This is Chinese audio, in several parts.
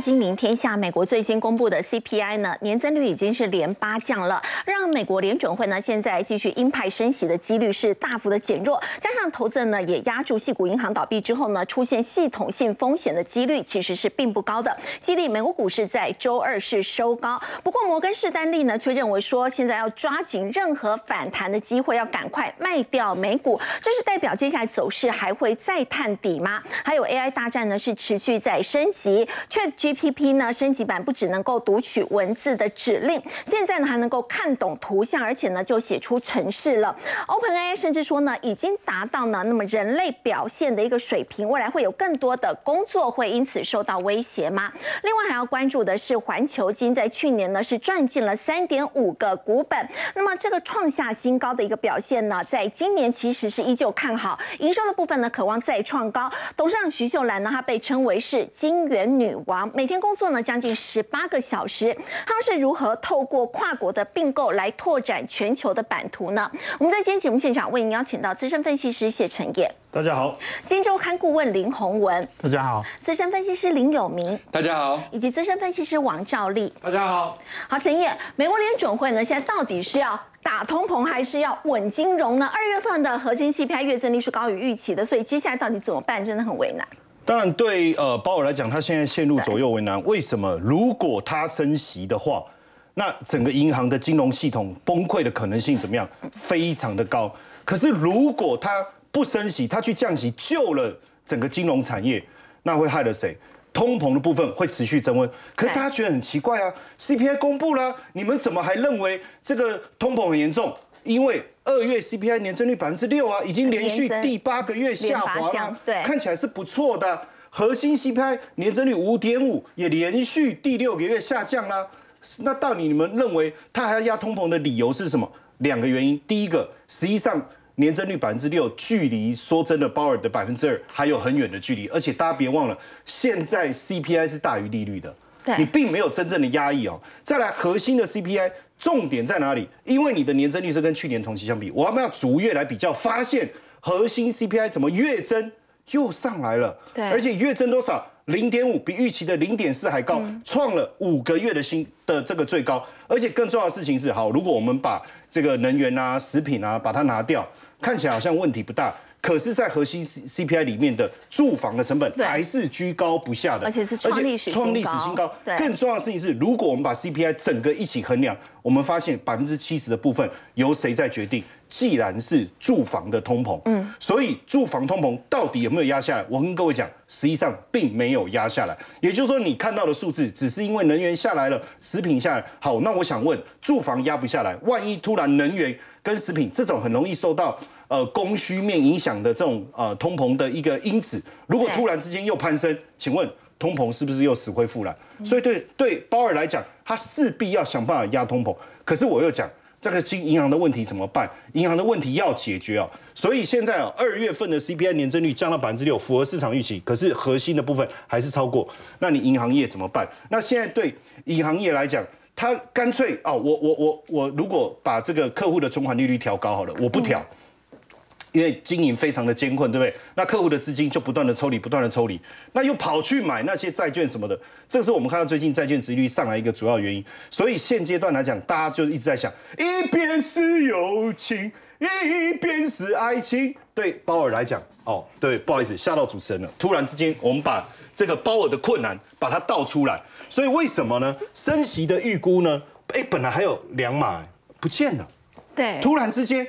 今明天下，美国最新公布的 CPI 呢，年增率已经是连八降了，让美国联准会呢现在继续鹰派升息的几率是大幅的减弱，加上投资人呢也压住系股银行倒闭之后呢，出现系统性风险的几率其实是并不高的，激励美国股市在周二是收高。不过摩根士丹利呢却认为说，现在要抓紧任何反弹的机会，要赶快卖掉美股，这是代表接下来走势还会再探底吗？还有 AI 大战呢是持续在升级。却 A P P 呢升级版不只能够读取文字的指令，现在呢还能够看懂图像，而且呢就写出程式了。OpenAI 甚至说呢已经达到呢那么人类表现的一个水平，未来会有更多的工作会因此受到威胁吗？另外还要关注的是环球金在去年呢是赚进了三点五个股本，那么这个创下新高的一个表现呢，在今年其实是依旧看好，营收的部分呢渴望再创高。董事长徐秀兰呢，她被称为是金元女王，每天工作呢将近十八个小时。他们是如何透过跨国的并购来拓展全球的版图呢？我们在今天节目现场为您邀请到资深分析师谢承业，大家好；金周刊顾问林宏文，大家好；资深分析师林有明，大家好；以及资深分析师王兆利，大家好。好，陈业，美国联准会呢，现在到底是要打通膨还是要稳金融呢？二月份的核心 CPI 月增率是高于预期的，所以接下来到底怎么办，真的很为难。当然，对呃鲍尔来讲，他现在陷入左右为难。为什么？如果他升息的话，那整个银行的金融系统崩溃的可能性怎么样？非常的高。可是如果他不升息，他去降息救了整个金融产业，那会害了谁？通膨的部分会持续增温。可是大家觉得很奇怪啊，CPI 公布了，你们怎么还认为这个通膨很严重？因为二月 CPI 年增率百分之六啊，已经连续第八个月下滑了，对，看起来是不错的。核心 CPI 年增率五点五，也连续第六个月下降啦。那到底你们认为它还要压通膨的理由是什么？两个原因，第一个，实际上年增率百分之六，距离说真的鲍尔的百分之二还有很远的距离，而且大家别忘了，现在 CPI 是大于利率的。你并没有真正的压抑哦。再来，核心的 CPI 重点在哪里？因为你的年增率是跟去年同期相比，我们要逐月来比较，发现核心 CPI 怎么月增又上来了？对，而且月增多少？零点五，比预期的零点四还高，创了五个月的新的这个最高。而且更重要的事情是，好，如果我们把这个能源啊、食品啊把它拿掉，看起来好像问题不大。可是，在核心 C C P I 里面的住房的成本还是居高不下的，而且是创历史创历史新高。更重要的事情是，如果我们把 C P I 整个一起衡量，我们发现百分之七十的部分由谁在决定？既然是住房的通膨，嗯，所以住房通膨到底有没有压下来？我跟各位讲，实际上并没有压下来。也就是说，你看到的数字只是因为能源下来了，食品下来。好，那我想问，住房压不下来，万一突然能源跟食品这种很容易受到。呃，供需面影响的这种呃通膨的一个因子，如果突然之间又攀升，请问通膨是不是又死灰复燃？所以对对鲍尔来讲，他势必要想办法压通膨。可是我又讲，这个金银行的问题怎么办？银行的问题要解决啊。所以现在啊，二月份的 CPI 年增率降到百分之六，符合市场预期。可是核心的部分还是超过。那你银行业怎么办？那现在对银行业来讲，他干脆哦，我我我我如果把这个客户的存款利率调高好了，我不调。因为经营非常的艰困，对不对？那客户的资金就不断的抽离，不断的抽离，那又跑去买那些债券什么的，这个是我们看到最近债券值率上来一个主要原因。所以现阶段来讲，大家就一直在想，一边是友情，一边是爱情。对鲍尔来讲，哦，对，不好意思，吓到主持人了。突然之间，我们把这个鲍尔的困难把它倒出来。所以为什么呢？升息的预估呢？哎，本来还有两码不见了，对，突然之间。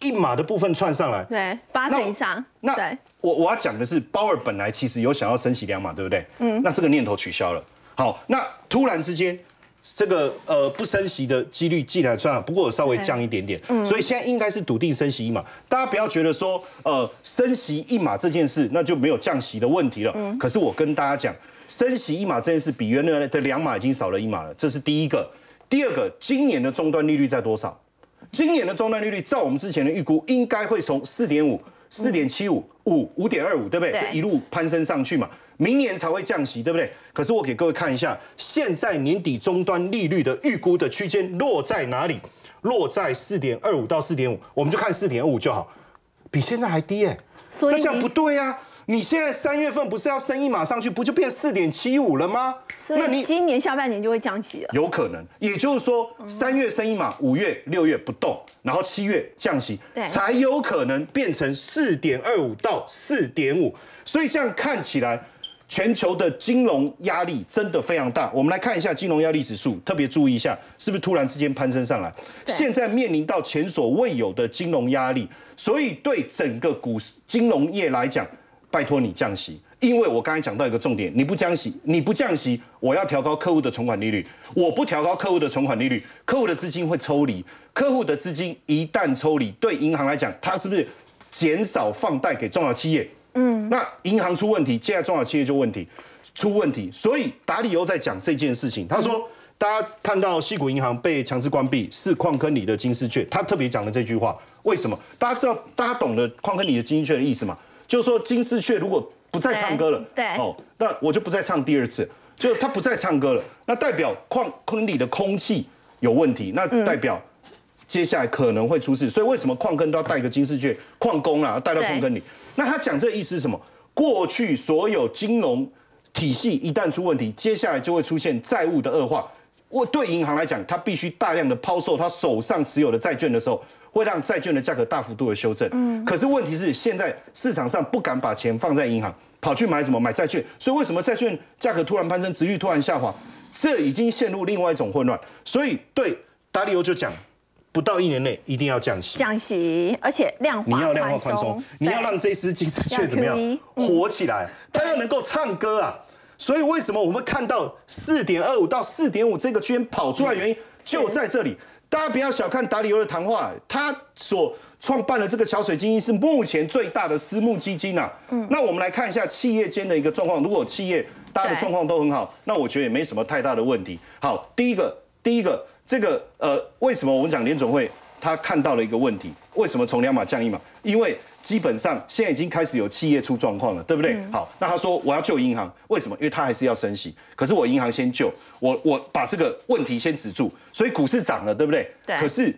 一码的部分串上来，对，八成以上。那我我要讲的是，鲍尔本来其实有想要升息两码，对不对？嗯。那这个念头取消了。好，那突然之间，这个呃不升息的几率既然算了，不过稍微降一点点。嗯。所以现在应该是笃定升息一码。大家不要觉得说，呃，升息一码这件事，那就没有降息的问题了。嗯。可是我跟大家讲，升息一码这件事，比原来的两码已经少了一码了。这是第一个。第二个，今年的终端利率在多少？今年的终端利率，照我们之前的预估，应该会从四点五、四点七五、五、五点二五，对不对？就一路攀升上去嘛。明年才会降息，对不对？可是我给各位看一下，现在年底终端利率的预估的区间落在哪里？落在四点二五到四点五，我们就看四点五就好，比现在还低哎。所以那这样不对啊。你现在三月份不是要升一码上去，不就变四点七五了吗？那你今年下半年就会降息了。有可能，也就是说，三月升一码，五月、六月不动，然后七月降息，才有可能变成四点二五到四点五。所以这样看起来，全球的金融压力真的非常大。我们来看一下金融压力指数，特别注意一下，是不是突然之间攀升上来？现在面临到前所未有的金融压力，所以对整个股市金融业来讲。拜托你降息，因为我刚才讲到一个重点，你不降息，你不降息，我要调高客户的存款利率，我不调高客户的存款利率，客户的资金会抽离，客户的资金一旦抽离，对银行来讲，它是不是减少放贷给中小企业？嗯，那银行出问题，接下来中小企业就问题出问题，所以达里欧在讲这件事情，他说，大家看到西谷银行被强制关闭，是矿坑里的金丝雀，他特别讲了这句话，为什么？大家知道，大家懂得矿坑里的金丝雀的意思吗？就是说金丝雀如果不再唱歌了，对，哦，那我就不再唱第二次。就他不再唱歌了，那代表矿坑里的空气有问题，那代表接下来可能会出事。所以为什么矿坑都要带个金丝雀矿工啊，带到矿坑里？那他讲这意思是什么？过去所有金融体系一旦出问题，接下来就会出现债务的恶化。我对银行来讲，他必须大量的抛售他手上持有的债券的时候。会让债券的价格大幅度的修正，嗯，可是问题是现在市场上不敢把钱放在银行，跑去买什么买债券，所以为什么债券价格突然攀升，值率突然下滑？这已经陷入另外一种混乱。所以对达利欧就讲，不到一年内一定要降息，降息，而且量化你要量化宽松，你要让这只金丝雀怎么样火起来？它要能够唱歌啊！所以为什么我们看到四点二五到四点五这个区间跑出来，原因就在这里。大家不要小看达里欧的谈话，他所创办的这个桥水基金是目前最大的私募基金呐。嗯，那我们来看一下企业间的一个状况。如果企业大家的状况都很好，那我觉得也没什么太大的问题。好，第一个，第一个，这个呃，为什么我们讲联总会他看到了一个问题？为什么从两码降一码？因为基本上现在已经开始有企业出状况了，对不对？好，那他说我要救银行，为什么？因为他还是要升息，可是我银行先救，我我把这个问题先止住，所以股市涨了，对不对？对。可是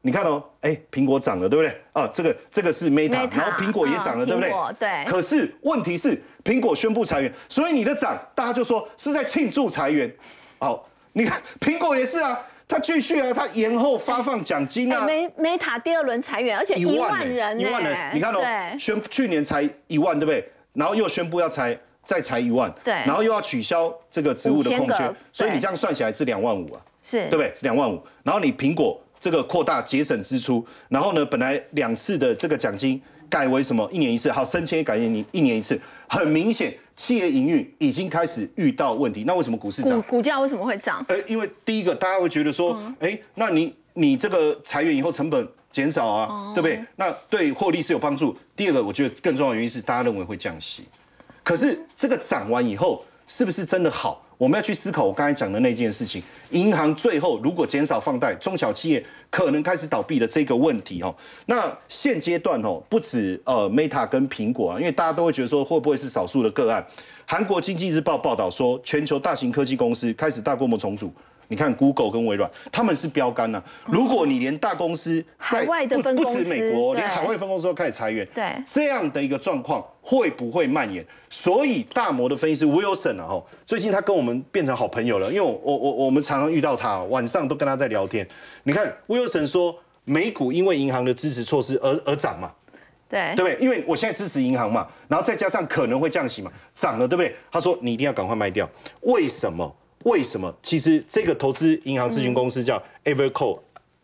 你看哦，哎，苹果涨了，对不对？啊，这个这个是 Meta，然后苹果也涨了，对不对？对。可是问题是苹果宣布裁员，所以你的涨，大家就说是在庆祝裁员。好，你看 苹果也是啊。他继续啊，他延后发放奖金啊。美美塔第二轮裁员，而且一万人，一万人，你看哦，宣去年才一万，对不对？然后又宣布要裁，再裁一万，对。然后又要取消这个职务的空缺，所以你这样算起来是两万五啊，是，对不对？是两万五。然后你苹果这个扩大节省支出，然后呢，本来两次的这个奖金改为什么一年一次？好，升迁改一年你一年一次，很明显。企业营运已经开始遇到问题，那为什么股市涨？股股价为什么会涨？呃，因为第一个，大家会觉得说，哎，那你你这个裁员以后成本减少啊，对不对？那对获利是有帮助。第二个，我觉得更重要的原因是大家认为会降息，可是这个涨完以后，是不是真的好？我们要去思考我刚才讲的那件事情，银行最后如果减少放贷，中小企业可能开始倒闭的这个问题哦。那现阶段哦，不止呃 Meta 跟苹果啊，因为大家都会觉得说会不会是少数的个案？韩国经济日报报道说，全球大型科技公司开始大规模重组。你看，Google 跟微软，他们是标杆呐。如果你连大公司在不不止美国，连海外分公司都开始裁员，对这样的一个状况会不会蔓延？所以大摩的分析师 Wilson 啊，吼，最近他跟我们变成好朋友了，因为我我我们常常遇到他，晚上都跟他在聊天。你看 Wilson 说，美股因为银行的支持措施而而涨嘛，对对不对？因为我现在支持银行嘛，然后再加上可能会降息嘛，涨了对不对？他说你一定要赶快卖掉，为什么？为什么？其实这个投资银行咨询公司叫 Evercore，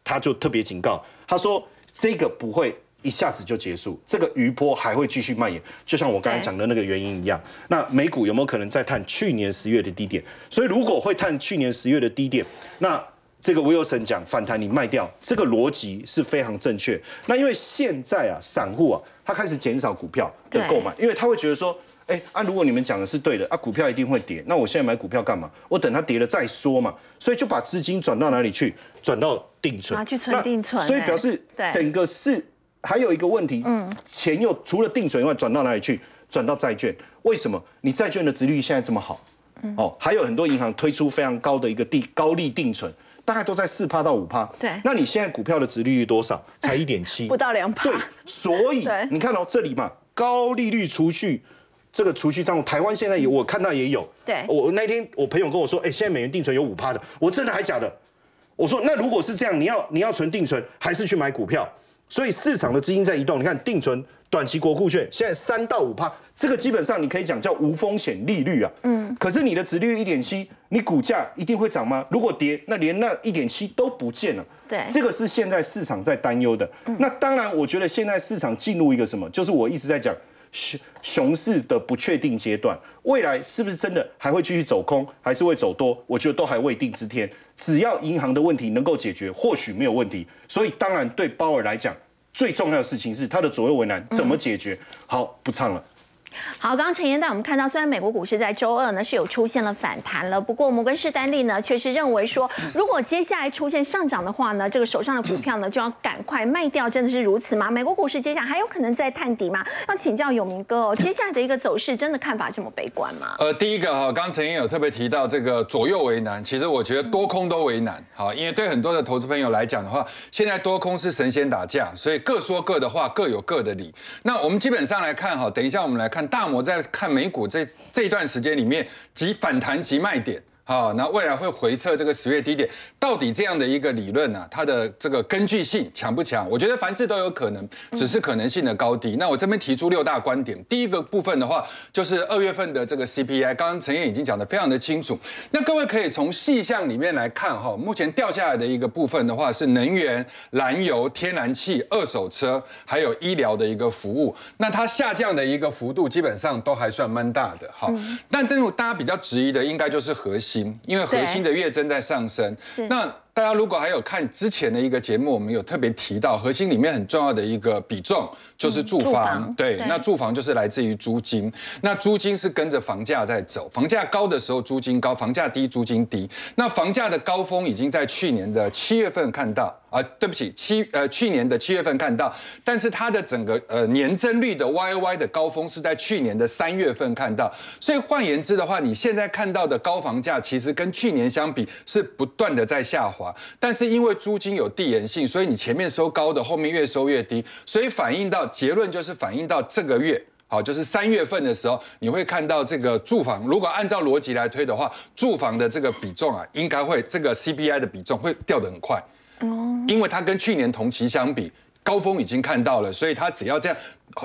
他就特别警告，他说这个不会一下子就结束，这个余波还会继续蔓延，就像我刚才讲的那个原因一样。那美股有没有可能再探去年十月的低点？所以如果会探去年十月的低点，那这个 Wilson 讲反弹你卖掉，这个逻辑是非常正确。那因为现在啊，散户啊，他开始减少股票的购买，因为他会觉得说。哎啊！如果你们讲的是对的啊，股票一定会跌。那我现在买股票干嘛？我等它跌了再说嘛。所以就把资金转到哪里去？转到定存。啊，去存定存。所以表示整个市还有一个问题，嗯，钱又除了定存以外，转到哪里去？转到债券。为什么？你债券的值率现在这么好？哦，还有很多银行推出非常高的一个定高利定存，大概都在四趴到五趴。对。那你现在股票的值利率多少？才一点七，不到两趴。对。所以你看到这里嘛，高利率储蓄。这个储蓄账户，台湾现在有，我看到也有。对，我那天我朋友跟我说，哎，现在美元定存有五趴的，我真的还假的？我说那如果是这样，你要你要存定存，还是去买股票？所以市场的资金在移动，你看定存、短期国库券现在三到五趴，这个基本上你可以讲叫无风险利率啊。嗯。可是你的值利率一点七，你股价一定会涨吗？如果跌，那连那一点七都不见了。对。这个是现在市场在担忧的。那当然，我觉得现在市场进入一个什么，就是我一直在讲熊熊市的不确定阶段，未来是不是真的还会继续走空，还是会走多？我觉得都还未定之天。只要银行的问题能够解决，或许没有问题。所以当然对鲍尔来讲，最重要的事情是他的左右为难怎么解决？好，不唱了。好，刚刚陈彦带我们看到，虽然美国股市在周二呢是有出现了反弹了，不过摩根士丹利呢却是认为说，如果接下来出现上涨的话呢，这个手上的股票呢就要赶快卖掉，真的是如此吗？美国股市接下来还有可能再探底吗？要请教永明哥哦，接下来的一个走势真的看法这么悲观吗？呃，第一个哈，刚刚陈彦有特别提到这个左右为难，其实我觉得多空都为难，好，因为对很多的投资朋友来讲的话，现在多空是神仙打架，所以各说各的话，各有各的理。那我们基本上来看哈，等一下我们来看大摩在。看美股这这段时间里面，即反弹即卖点。好，那未来会回测这个十月低点，到底这样的一个理论呢？它的这个根据性强不强？我觉得凡事都有可能，只是可能性的高低。那我这边提出六大观点。第一个部分的话，就是二月份的这个 CPI，刚刚陈燕已经讲的非常的清楚。那各位可以从细项里面来看哈，目前掉下来的一个部分的话，是能源、燃油、天然气、二手车，还有医疗的一个服务。那它下降的一个幅度基本上都还算蛮大的。哈，但这种大家比较质疑的，应该就是核心。因为核心的月增在上升，那大家如果还有看之前的一个节目，我们有特别提到核心里面很重要的一个比重就是住房，对，那住房就是来自于租金，那租金是跟着房价在走，房价高的时候租金高，房价低租金低，那房价的高峰已经在去年的七月份看到。啊，对不起，七呃去年的七月份看到，但是它的整个呃年增率的 Y Y 的高峰是在去年的三月份看到，所以换言之的话，你现在看到的高房价其实跟去年相比是不断的在下滑，但是因为租金有递延性，所以你前面收高的，后面越收越低，所以反映到结论就是反映到这个月，好，就是三月份的时候，你会看到这个住房，如果按照逻辑来推的话，住房的这个比重啊，应该会这个 C P I 的比重会掉得很快。哦，因为它跟去年同期相比，高峰已经看到了，所以它只要这样。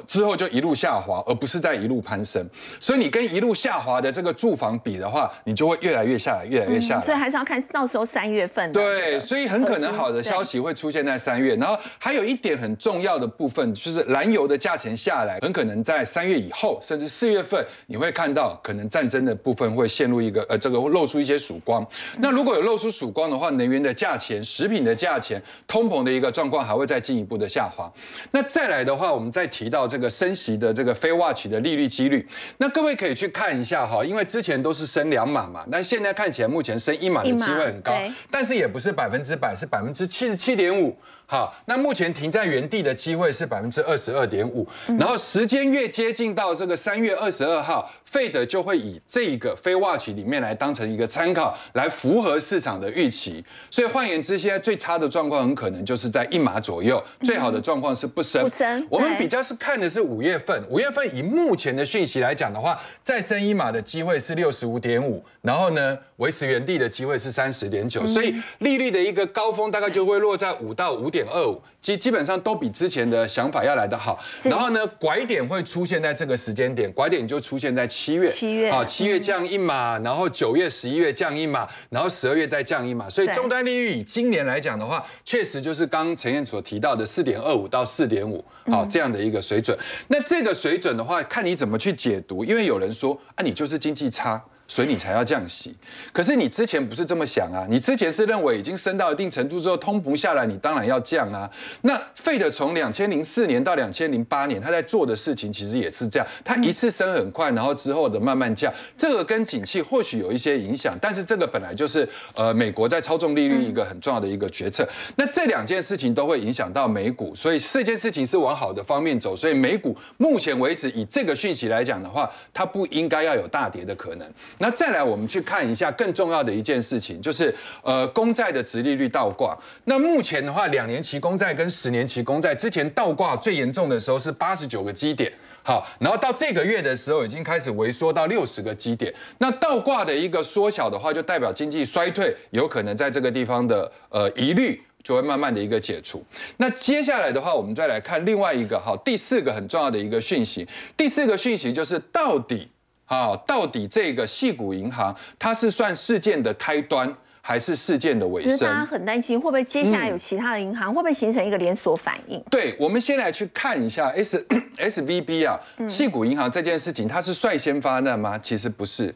之后就一路下滑，而不是在一路攀升。所以你跟一路下滑的这个住房比的话，你就会越来越下来，越来越下来。所以还是要看到时候三月份。对，所以很可能好的消息会出现在三月。然后还有一点很重要的部分，就是燃油的价钱下来，很可能在三月以后，甚至四月份，你会看到可能战争的部分会陷入一个呃，这个会露出一些曙光。那如果有露出曙光的话，能源的价钱、食品的价钱、通膨的一个状况还会再进一步的下滑。那再来的话，我们再提到。这个升息的这个非 watch 的利率几率，那各位可以去看一下哈，因为之前都是升两码嘛，但现在看起来目前升一码的机会很高，但是也不是百分之百，是百分之七十七点五。好，那目前停在原地的机会是百分之二十二点五，然后时间越接近到这个三月二十二号，费德就会以这一个非 watch 里面来当成一个参考，来符合市场的预期。所以换言之，现在最差的状况很可能就是在一码左右，最好的状况是不升。不升。我们比较是看的是五月份，五月份以目前的讯息来讲的话，再升一码的机会是六十五点五，然后呢维持原地的机会是三十点九，所以利率的一个高峰大概就会落在五到五点。二五基基本上都比之前的想法要来得好，然后呢，拐点会出现在这个时间点，拐点就出现在七月，七月。啊，七月降一码，然后九月、十一月降一码，然后十二月再降一码，所以终端利率以今年来讲的话，确实就是刚陈燕所提到的四点二五到四点五，好这样的一个水准。那这个水准的话，看你怎么去解读，因为有人说啊，你就是经济差。所以你才要降息，可是你之前不是这么想啊？你之前是认为已经升到一定程度之后，通不下来，你当然要降啊。那费的从两千零四年到两千零八年，他在做的事情其实也是这样，他一次升很快，然后之后的慢慢降，这个跟景气或许有一些影响，但是这个本来就是呃美国在操纵利率一个很重要的一个决策。那这两件事情都会影响到美股，所以这件事情是往好的方面走，所以美股目前为止以这个讯息来讲的话，它不应该要有大跌的可能。那再来，我们去看一下更重要的一件事情，就是呃公债的殖利率倒挂。那目前的话，两年期公债跟十年期公债之前倒挂最严重的时候是八十九个基点，好，然后到这个月的时候已经开始萎缩到六十个基点。那倒挂的一个缩小的话，就代表经济衰退有可能在这个地方的呃疑虑。就会慢慢的一个解除。那接下来的话，我们再来看另外一个哈，第四个很重要的一个讯息。第四个讯息就是到底啊，到底这个细谷银行它是算事件的开端，还是事件的尾声？大家很担心会不会接下来有其他的银行会不会形成一个连锁反应？对，我们先来去看一下 S S V B 啊，细谷银行这件事情，它是率先发难吗？其实不是。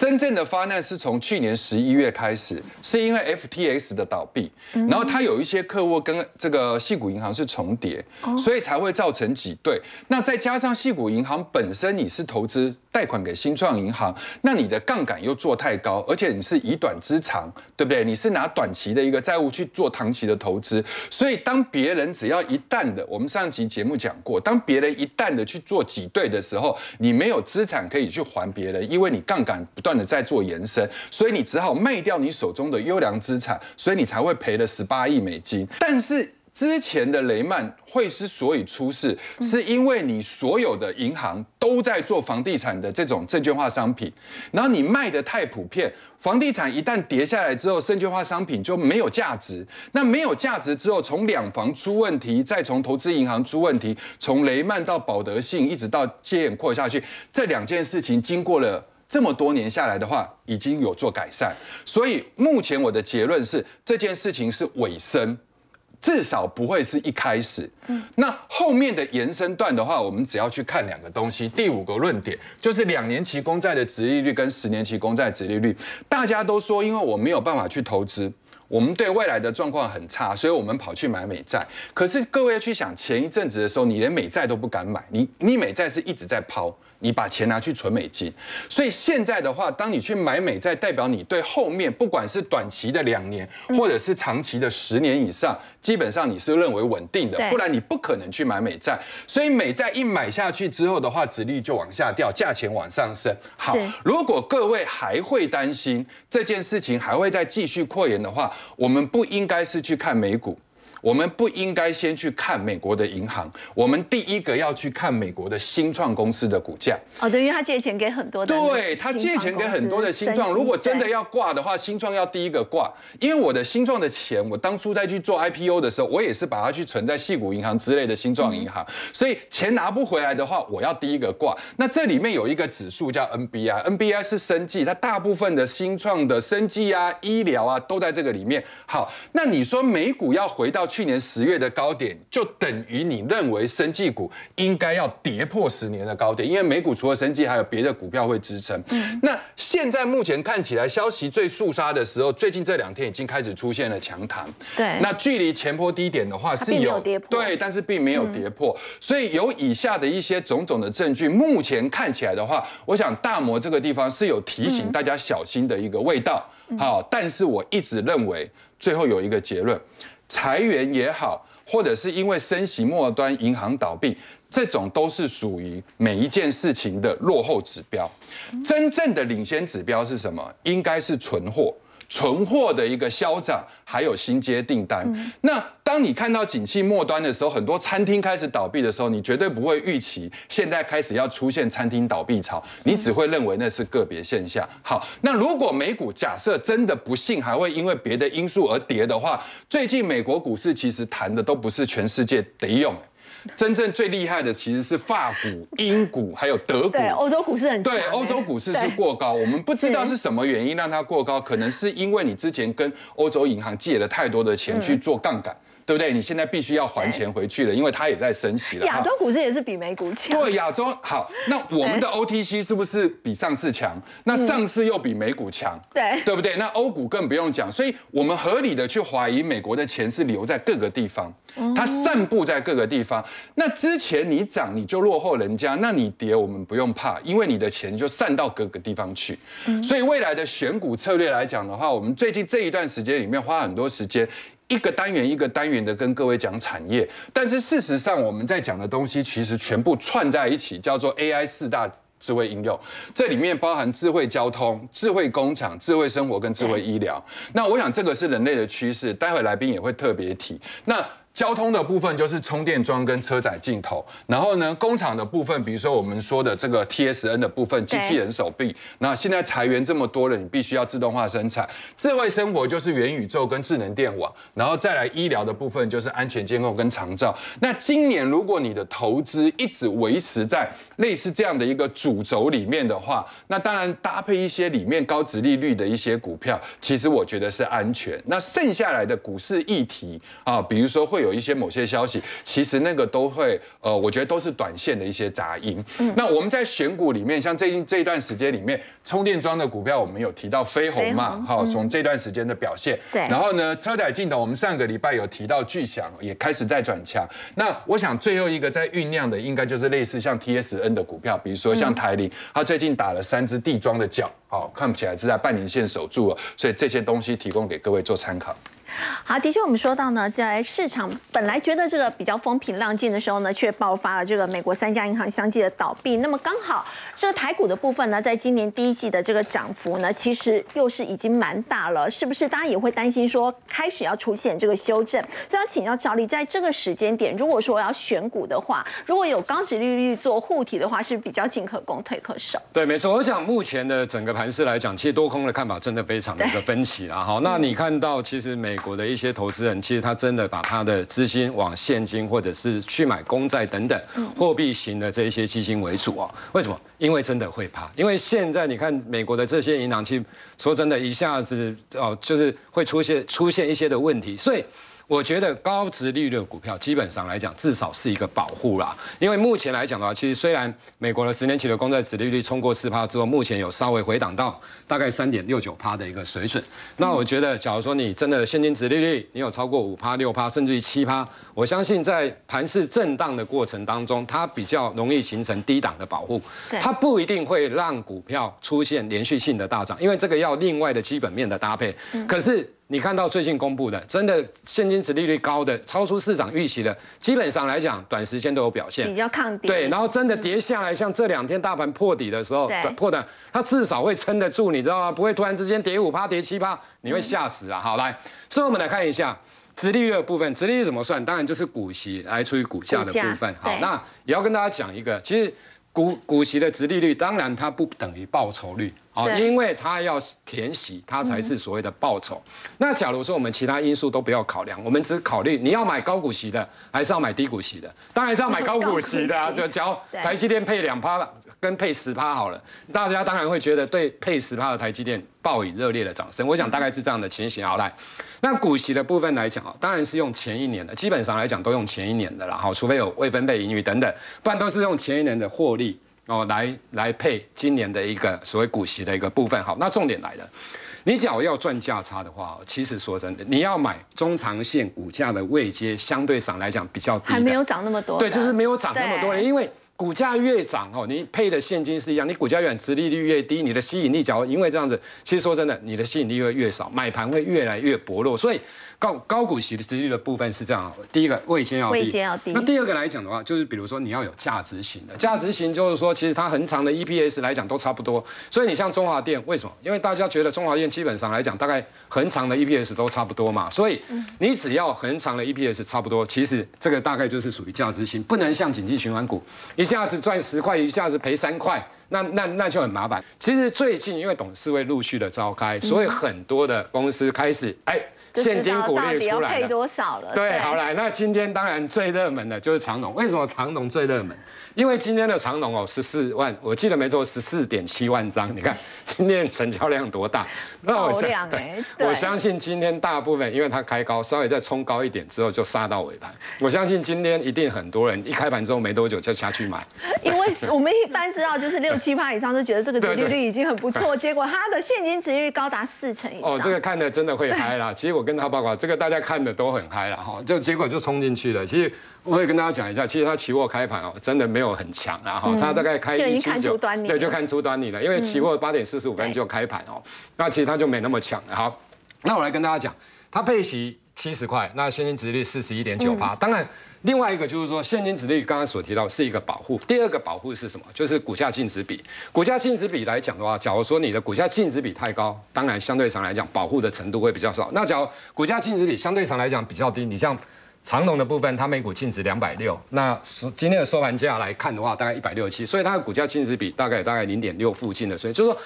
真正的发难是从去年十一月开始，是因为 FTX 的倒闭，然后它有一些客户跟这个细谷银行是重叠，所以才会造成挤兑。那再加上细谷银行本身你是投资贷款给新创银行，那你的杠杆又做太高，而且你是以短资长，对不对？你是拿短期的一个债务去做长期的投资，所以当别人只要一旦的，我们上集节目讲过，当别人一旦的去做挤兑的时候，你没有资产可以去还别人，因为你杠杆不断。的在做延伸，所以你只好卖掉你手中的优良资产，所以你才会赔了十八亿美金。但是之前的雷曼会之所以出事，是因为你所有的银行都在做房地产的这种证券化商品，然后你卖的太普遍，房地产一旦跌下来之后，证券化商品就没有价值。那没有价值之后，从两房出问题，再从投资银行出问题，从雷曼到保德信，一直到接眼扩下去，这两件事情经过了。这么多年下来的话，已经有做改善，所以目前我的结论是这件事情是尾声，至少不会是一开始。嗯，那后面的延伸段的话，我们只要去看两个东西。第五个论点就是两年期公债的殖利率跟十年期公债殖利率，大家都说因为我没有办法去投资，我们对未来的状况很差，所以我们跑去买美债。可是各位要去想，前一阵子的时候，你连美债都不敢买，你你美债是一直在抛。你把钱拿去存美金，所以现在的话，当你去买美债，代表你对后面不管是短期的两年，或者是长期的十年以上，基本上你是认为稳定的，不然你不可能去买美债。所以美债一买下去之后的话，殖利就往下掉，价钱往上升。好，如果各位还会担心这件事情还会再继续扩延的话，我们不应该是去看美股。我们不应该先去看美国的银行，我们第一个要去看美国的新创公司的股价。哦，对，因为他借钱给很多的，对他借钱给很多的新创，如果真的要挂的话，新创要第一个挂。因为我的新创的钱，我当初在去做 IPO 的时候，我也是把它去存在细谷银行之类的新创银行，所以钱拿不回来的话，我要第一个挂。那这里面有一个指数叫 NBI，NBI 是生计，它大部分的新创的生计啊、医疗啊都在这个里面。好，那你说美股要回到？去年十月的高点，就等于你认为生技股应该要跌破十年的高点，因为美股除了生技，还有别的股票会支撑。那现在目前看起来，消息最肃杀的时候，最近这两天已经开始出现了强弹。对，那距离前波低点的话是有跌破，对，但是并没有跌破。所以有以下的一些种种的证据，目前看起来的话，我想大摩这个地方是有提醒大家小心的一个味道。好，但是我一直认为最后有一个结论。裁员也好，或者是因为升息末端银行倒闭，这种都是属于每一件事情的落后指标。真正的领先指标是什么？应该是存货。存货的一个消涨，还有新接订单。那当你看到景气末端的时候，很多餐厅开始倒闭的时候，你绝对不会预期现在开始要出现餐厅倒闭潮，你只会认为那是个别现象。好，那如果美股假设真的不幸还会因为别的因素而跌的话，最近美国股市其实谈的都不是全世界得用。真正最厉害的其实是法股、英股还有德股。对，欧洲股市很对，欧洲股市是过高，我们不知道是什么原因让它过高，可能是因为你之前跟欧洲银行借了太多的钱去做杠杆。对不对？你现在必须要还钱回去了，因为它也在升息了。亚洲股市也是比美股强。对，亚洲好。那我们的 OTC 是不是比上市强？那上市又比美股强？对，对不对？那欧股更不用讲。所以我们合理的去怀疑，美国的钱是留在各个地方，它散布在各个地方。那之前你涨你就落后人家，那你跌我们不用怕，因为你的钱就散到各个地方去。所以未来的选股策略来讲的话，我们最近这一段时间里面花很多时间。一个单元一个单元的跟各位讲产业，但是事实上我们在讲的东西其实全部串在一起，叫做 AI 四大智慧应用，这里面包含智慧交通、智慧工厂、智慧生活跟智慧医疗。那我想这个是人类的趋势，待会来宾也会特别提。那交通的部分就是充电桩跟车载镜头，然后呢，工厂的部分，比如说我们说的这个 TSN 的部分，机器人手臂。那现在裁员这么多了，你必须要自动化生产。智慧生活就是元宇宙跟智能电网，然后再来医疗的部分就是安全监控跟长照。那今年如果你的投资一直维持在类似这样的一个主轴里面的话，那当然搭配一些里面高值利率的一些股票，其实我觉得是安全。那剩下来的股市议题啊，比如说会。有一些某些消息，其实那个都会，呃，我觉得都是短线的一些杂音。那我们在选股里面，像最近这一段时间里面，充电桩的股票，我们有提到飞鸿嘛，好，从这段时间的表现。对。然后呢，车载镜头，我们上个礼拜有提到巨响，也开始在转强。那我想最后一个在酝酿的，应该就是类似像 TSN 的股票，比如说像台铃，它最近打了三只地桩的脚，好，看不起来是在半年线守住了，所以这些东西提供给各位做参考。好，的确，我们说到呢，在市场本来觉得这个比较风平浪静的时候呢，却爆发了这个美国三家银行相继的倒闭。那么刚好这个台股的部分呢，在今年第一季的这个涨幅呢，其实又是已经蛮大了，是不是？大家也会担心说开始要出现这个修正。所以要请教赵丽，在这个时间点，如果说要选股的话，如果有高值利率做护体的话，是比较进可攻退可守。对，没错。我想目前的整个盘势来讲，其实多空的看法真的非常的一个分歧啦。好，那你看到其实美国的一些投资人，其实他真的把他的资金往现金或者是去买公债等等货币型的这一些基金为主哦。为什么？因为真的会怕。因为现在你看美国的这些银行，其实说真的，一下子哦，就是会出现出现一些的问题，所以。我觉得高值利率的股票基本上来讲，至少是一个保护啦。因为目前来讲的话，其实虽然美国的十年期的公债值利率冲过四趴之后，目前有稍微回档到大概三点六九趴的一个水准。那我觉得，假如说你真的现金值利率你有超过五趴、六趴，甚至于七趴，我相信在盘势震荡的过程当中，它比较容易形成低档的保护。它不一定会让股票出现连续性的大涨，因为这个要另外的基本面的搭配。可是。你看到最近公布的，真的现金值利率高的，超出市场预期的，基本上来讲，短时间都有表现，比较抗跌。对，然后真的跌下来，像这两天大盘破底的时候，破的，它至少会撑得住，你知道吗？不会突然之间跌五趴、跌七趴，你会吓死啊！好，来，所以我们来看一下值利率的部分，值利率怎么算？当然就是股息来除以股价的部分。好，那也要跟大家讲一个，其实股股息的值利率，当然它不等于报酬率。哦，因为它要填息，它才是所谓的报酬。那假如说我们其他因素都不要考量，我们只考虑你要买高股息的，还是要买低股息的？当然是要买高股息的啊！就只要台积电配两趴跟配十趴好了，大家当然会觉得对配十趴的台积电报以热烈的掌声。我想大概是这样的情形。好来，那股息的部分来讲啊，当然是用前一年的，基本上来讲都用前一年的了。好，除非有未分配盈余等等，不然都是用前一年的获利。哦，来来配今年的一个所谓股息的一个部分。好，那重点来了，你假如要赚价差的话，其实说真的，你要买中长线股价的位阶，相对上来讲比较低，还没有涨那么多。对，就是没有涨那么多，因为股价越涨哦，你配的现金是一样，你股价越殖利率越低，你的吸引力，假如因为这样子，其实说真的，你的吸引力会越少，买盘会越来越薄弱，所以。高高股息的殖率的部分是这样，第一个位阶要低，那第二个来讲的话，就是比如说你要有价值型的，价值型就是说，其实它恒长的 EPS 来讲都差不多，所以你像中华电，为什么？因为大家觉得中华电基本上来讲，大概恒长的 EPS 都差不多嘛，所以你只要恒长的 EPS 差不多，其实这个大概就是属于价值型，不能像景气循环股一下子赚十块，一下子赔三块，那那那就很麻烦。其实最近因为董事会陆续的召开，所以很多的公司开始哎。现金股利出来了，对，好来，那今天当然最热门的就是长隆。为什么长隆最热门？因为今天的长龙哦，十四万，我记得没错，十四点七万张。你看 今天成交量多大？那我相我相信今天大部分，因为它开高，稍微再冲高一点之后就杀到尾盘。我相信今天一定很多人一开盘之后没多久就下去买。因为我们一般知道，就是六七趴以上都觉得这个折利率已经很不错，结果它的现金值率高达四成以上。哦，这个看的真的会嗨啦。其实我跟他报告，这个大家看的都很嗨了哈，就结果就冲进去了。其实。我会跟大家讲一下，其实它期货开盘哦，真的没有很强然后它大概开一七九，对，就看出端倪了。因为期货八点四十五分就开盘哦，那其实它就没那么强。好，那我来跟大家讲，它配息。七十块，那现金值率四十一点九八。当然，另外一个就是说，现金值率刚刚所提到是一个保护。第二个保护是什么？就是股价净值比。股价净值比来讲的话，假如说你的股价净值比太高，当然相对上来讲保护的程度会比较少。那假如股价净值比相对上来讲比较低，你像长隆的部分，它每股净值两百六，那今天的收盘价来看的话，大概一百六十七，所以它的股价净值比大概大概零点六附近的，所以就是说。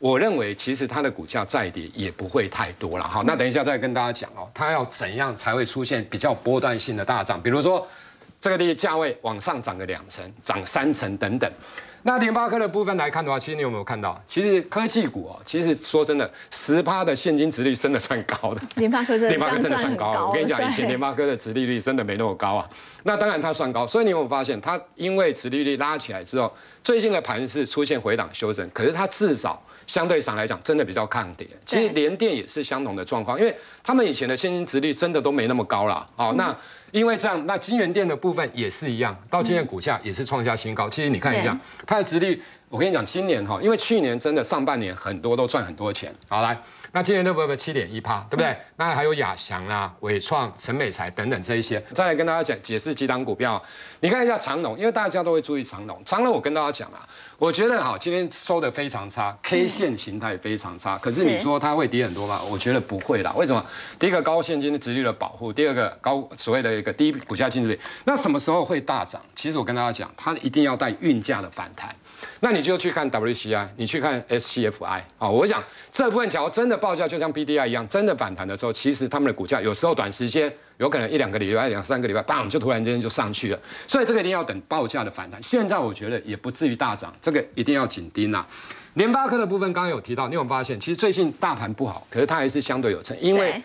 我认为其实它的股价再跌也不会太多了哈。那等一下再跟大家讲哦，它要怎样才会出现比较波段性的大涨？比如说这个地价位往上涨个两成、涨三成等等。那联发科的部分来看的话，其实你有没有看到？其实科技股哦，其实说真的，十趴的现金值率真的算高的。联发科真的联发科真的算高。我跟你讲，以前联发科的值利率真的没那么高啊。那当然它算高，所以你有没有发现，它因为值利率拉起来之后，最近的盘势出现回档修正，可是它至少。相对上来讲，真的比较抗跌。其实联电也是相同的状况，因为他们以前的现金值率真的都没那么高了。哦，那因为这样，那金源店的部分也是一样，到今天股价也是创下新高。其实你看一下它的值率，我跟你讲，今年哈，因为去年真的上半年很多都赚很多钱。好来。那今年的不不七点一趴，对不对？那还有亚翔啦、伟创、陈美才等等这一些，再来跟大家讲解释几档股票。你看一下长隆，因为大家都会注意长隆。长隆我跟大家讲啊，我觉得哈，今天收的非常差，K 线形态非常差。可是你说它会跌很多吗？我觉得不会啦。为什么？第一个高现金的值率的保护，第二个高所谓的一个低股价净值率。那什么时候会大涨？其实我跟大家讲，它一定要带运价的反弹。那你就去看 WCI，你去看 SCFI 啊，我想这部分假如真的报价就像 BDI 一样，真的反弹的时候，其实他们的股价有时候短时间有可能一两个礼拜、两三个礼拜，砰就突然间就上去了。所以这个一定要等报价的反弹。现在我觉得也不至于大涨，这个一定要紧盯啊。联发科的部分刚刚有提到，你有发现其实最近大盘不好，可是它还是相对有成，因为。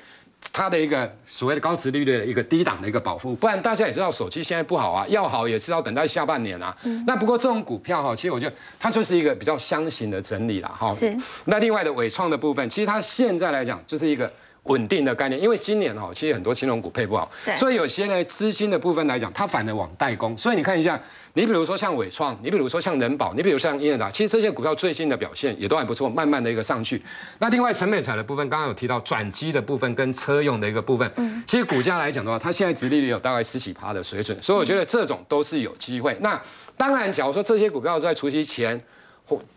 它的一个所谓的高值利率的一个低档的一个保护，不然大家也知道手机现在不好啊，要好也是要等待下半年啊。那不过这种股票哈，其实我觉得它就是一个比较箱型的整理了哈。是。那另外的伟创的部分，其实它现在来讲就是一个稳定的概念，因为今年哈其实很多金融股配不好，所以有些呢资金的部分来讲，它反而往代工。所以你看一下。你比如说像伟创，你比如说像人保，你比如像英业达，其实这些股票最新的表现也都还不错，慢慢的一个上去。那另外陈美彩的部分，刚刚有提到转机的部分跟车用的一个部分，嗯，其实股价来讲的话，它现在殖利率有大概十几趴的水准，所以我觉得这种都是有机会。那当然，假如说这些股票在除夕前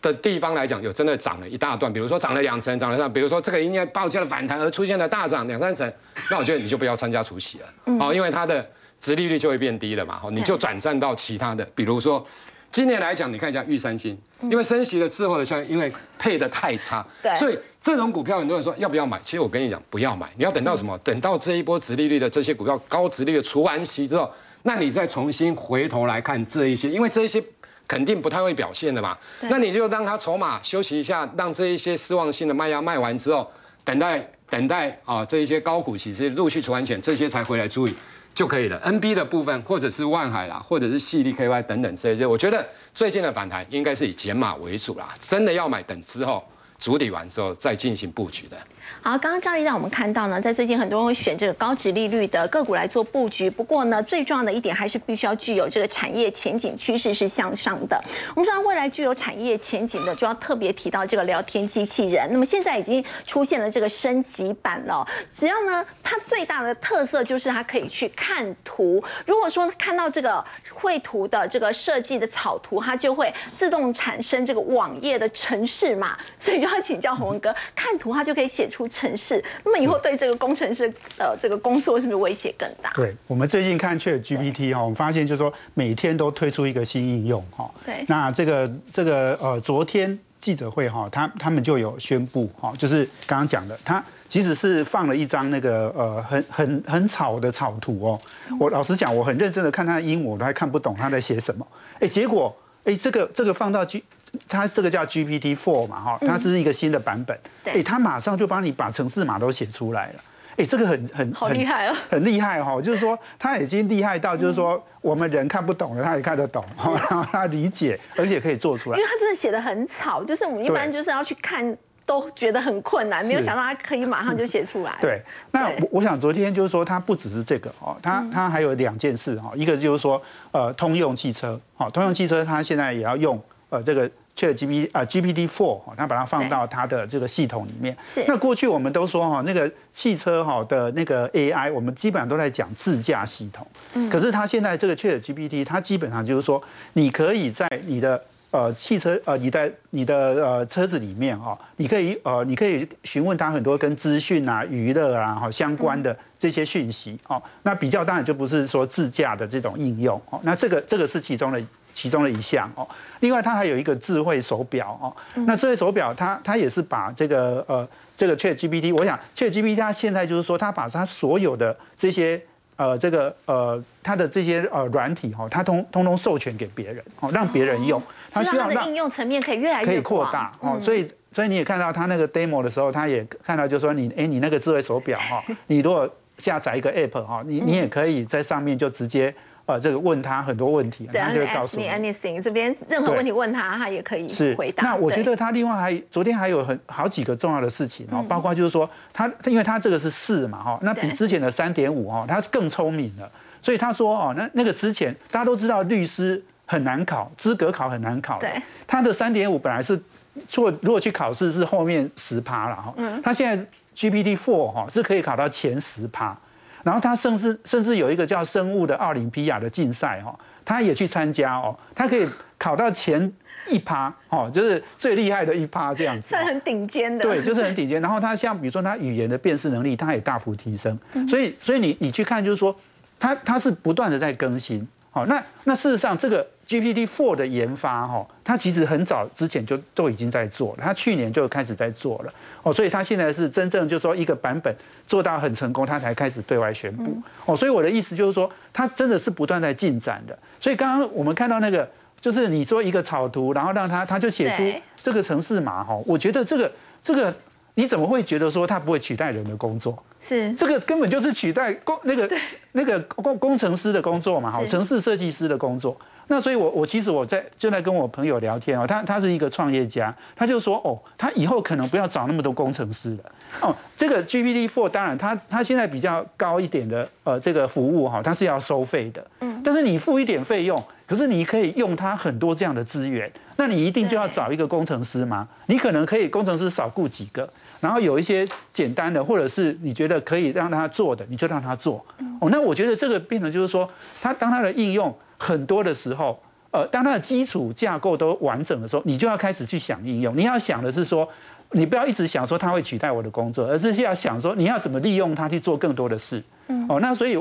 的地方来讲，有真的涨了一大段，比如说涨了两成，涨了上，比如说这个应该报价的反弹而出现了大涨两三成，那我觉得你就不要参加除夕了，哦，因为它的。殖利率就会变低了嘛，你就转战到其他的，比如说今年来讲，你看一下玉三星，因为升息的滞后的效应，因为配的太差，所以这种股票很多人说要不要买？其实我跟你讲，不要买，你要等到什么？等到这一波殖利率的这些股票高殖利率除完息之后，那你再重新回头来看这一些，因为这一些肯定不太会表现的嘛，那你就让他筹码休息一下，让这一些失望性的卖压卖完之后，等待等待啊这一些高股息是陆续除完钱，这些才回来注意。就可以了。N B 的部分，或者是万海啦，或者是细粒 K Y 等等这些，我觉得最近的反弹应该是以减码为主啦。真的要买，等之后主底完之后再进行布局的。好，刚刚赵丽让我们看到呢，在最近很多人会选这个高值利率的个股来做布局。不过呢，最重要的一点还是必须要具有这个产业前景趋势是向上的。我们知道未来具有产业前景的，就要特别提到这个聊天机器人。那么现在已经出现了这个升级版了。只要呢，它最大的特色就是它可以去看图。如果说看到这个绘图的这个设计的草图，它就会自动产生这个网页的程式嘛。所以就要请教洪文哥，看图它就可以写出。城市，那么以后对这个工程师呃这个工作是不是威胁更大？对，我们最近看 Chat GPT 哈，我们发现就是说每天都推出一个新应用哈。对，那这个这个呃，昨天记者会哈，他他们就有宣布哈，就是刚刚讲的，他即使是放了一张那个呃很很很草的草图哦，我老实讲，我很认真的看他的英文，我都还看不懂他在写什么。哎，结果哎，这个这个放到 G。它这个叫 GPT Four 嘛，哈，它是一个新的版本，哎，它马上就帮你把城市码都写出来了，哎，这个很很好厉害哦，很厉害哈，就是说它已经厉害到，就是说我们人看不懂的，它也看得懂，然后它理解，而且可以做出来，因为它真的写的很草，就是我们一般就是要去看都觉得很困难，没有想到它可以马上就写出来。对，那我我想昨天就是说它不只是这个哦，它它还有两件事哈，一个就是说呃通用汽车，好，通用汽车它现在也要用呃这个。Chat G P 啊 G P T Four 哈，它把它放到它的这个系统里面。是。那过去我们都说哈，那个汽车哈的那个 A I，我们基本上都在讲自驾系统。嗯。可是它现在这个 Chat G P T，它基本上就是说，你可以在你的呃汽车呃你在你的呃车子里面哈，你可以呃你可以询问它很多跟资讯啊、娱乐啊哈相关的这些讯息哦。那比较当然就不是说自驾的这种应用哦。那这个这个是其中的。其中的一项哦，另外它还有一个智慧手表哦，那智慧手表它它也是把这个呃这个 Chat GPT，我想 Chat GPT 它现在就是说它把它所有的这些呃这个呃它的这些呃软体哈，它通通通授权给别人哦，让别人用，它希望它的应用层面可以越来越可以扩大哦，所以所以你也看到它那个 demo 的时候，他也看到就是说你哎你那个智慧手表哈，你如果下载一个 app 哈，你你也可以在上面就直接。呃，这个问他很多问题，他就会告诉你 anything。这边任何问题问他，他也可以回答。那我觉得他另外还昨天还有很好几个重要的事情哦，包括就是说他，因为他这个是四嘛哈，那比之前的三点五哈，他是更聪明了。所以他说哦，那那个之前大家都知道律师很难考，资格考很难考。对，他的三点五本来是做如果去考试是后面十趴了哈，嗯，他现在 GPT four 哈是可以考到前十趴。然后他甚至甚至有一个叫生物的奥林匹亚的竞赛哈，他也去参加哦，他可以考到前一趴哦，就是最厉害的一趴这样子，算很顶尖的。对，就是很顶尖。然后他像比如说他语言的辨识能力，他也大幅提升。所以所以你你去看就是说，他他是不断的在更新。好，那那事实上这个。GPT Four 的研发，哈，它其实很早之前就都已经在做了，它去年就开始在做了，哦，所以它现在是真正就说一个版本做到很成功，它才开始对外宣布，哦，所以我的意思就是说，它真的是不断在进展的。所以刚刚我们看到那个，就是你说一个草图，然后让它，它就写出这个城市码，哈，我觉得这个这个。你怎么会觉得说它不会取代人的工作？是这个根本就是取代工那个那个工工程师的工作嘛？好，城市设计师的工作。那所以，我我其实我在就在跟我朋友聊天哦，他他是一个创业家，他就说哦，他以后可能不要找那么多工程师了。哦，这个 GPT Four 当然，他他现在比较高一点的呃这个服务哈，他是要收费的。嗯。但是你付一点费用，可是你可以用它很多这样的资源，那你一定就要找一个工程师吗？你可能可以工程师少雇几个。然后有一些简单的，或者是你觉得可以让他做的，你就让他做。哦，那我觉得这个变成就是说，他当他的应用很多的时候，呃，当他的基础架构都完整的时候，你就要开始去想应用。你要想的是说，你不要一直想说他会取代我的工作，而是要想说你要怎么利用它去做更多的事。哦，那所以，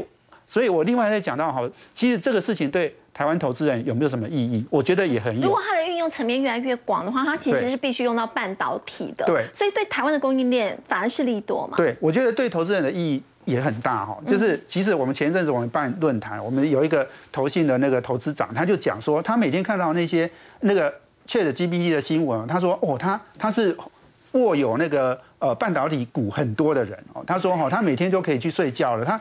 所以我另外再讲到，哈，其实这个事情对。台湾投资人有没有什么意义？我觉得也很有。如果它的运用层面越来越广的话，它其实是必须用到半导体的。对，所以对台湾的供应链反而是利多嘛。对，我觉得对投资人的意义也很大哈。就是其实我们前一阵子我们办论坛，我们有一个投信的那个投资长，他就讲说，他每天看到那些那个 Chat GPT 的新闻，他说哦，他他是握有那个呃半导体股很多的人哦。他说哈，他每天都可以去睡觉了。他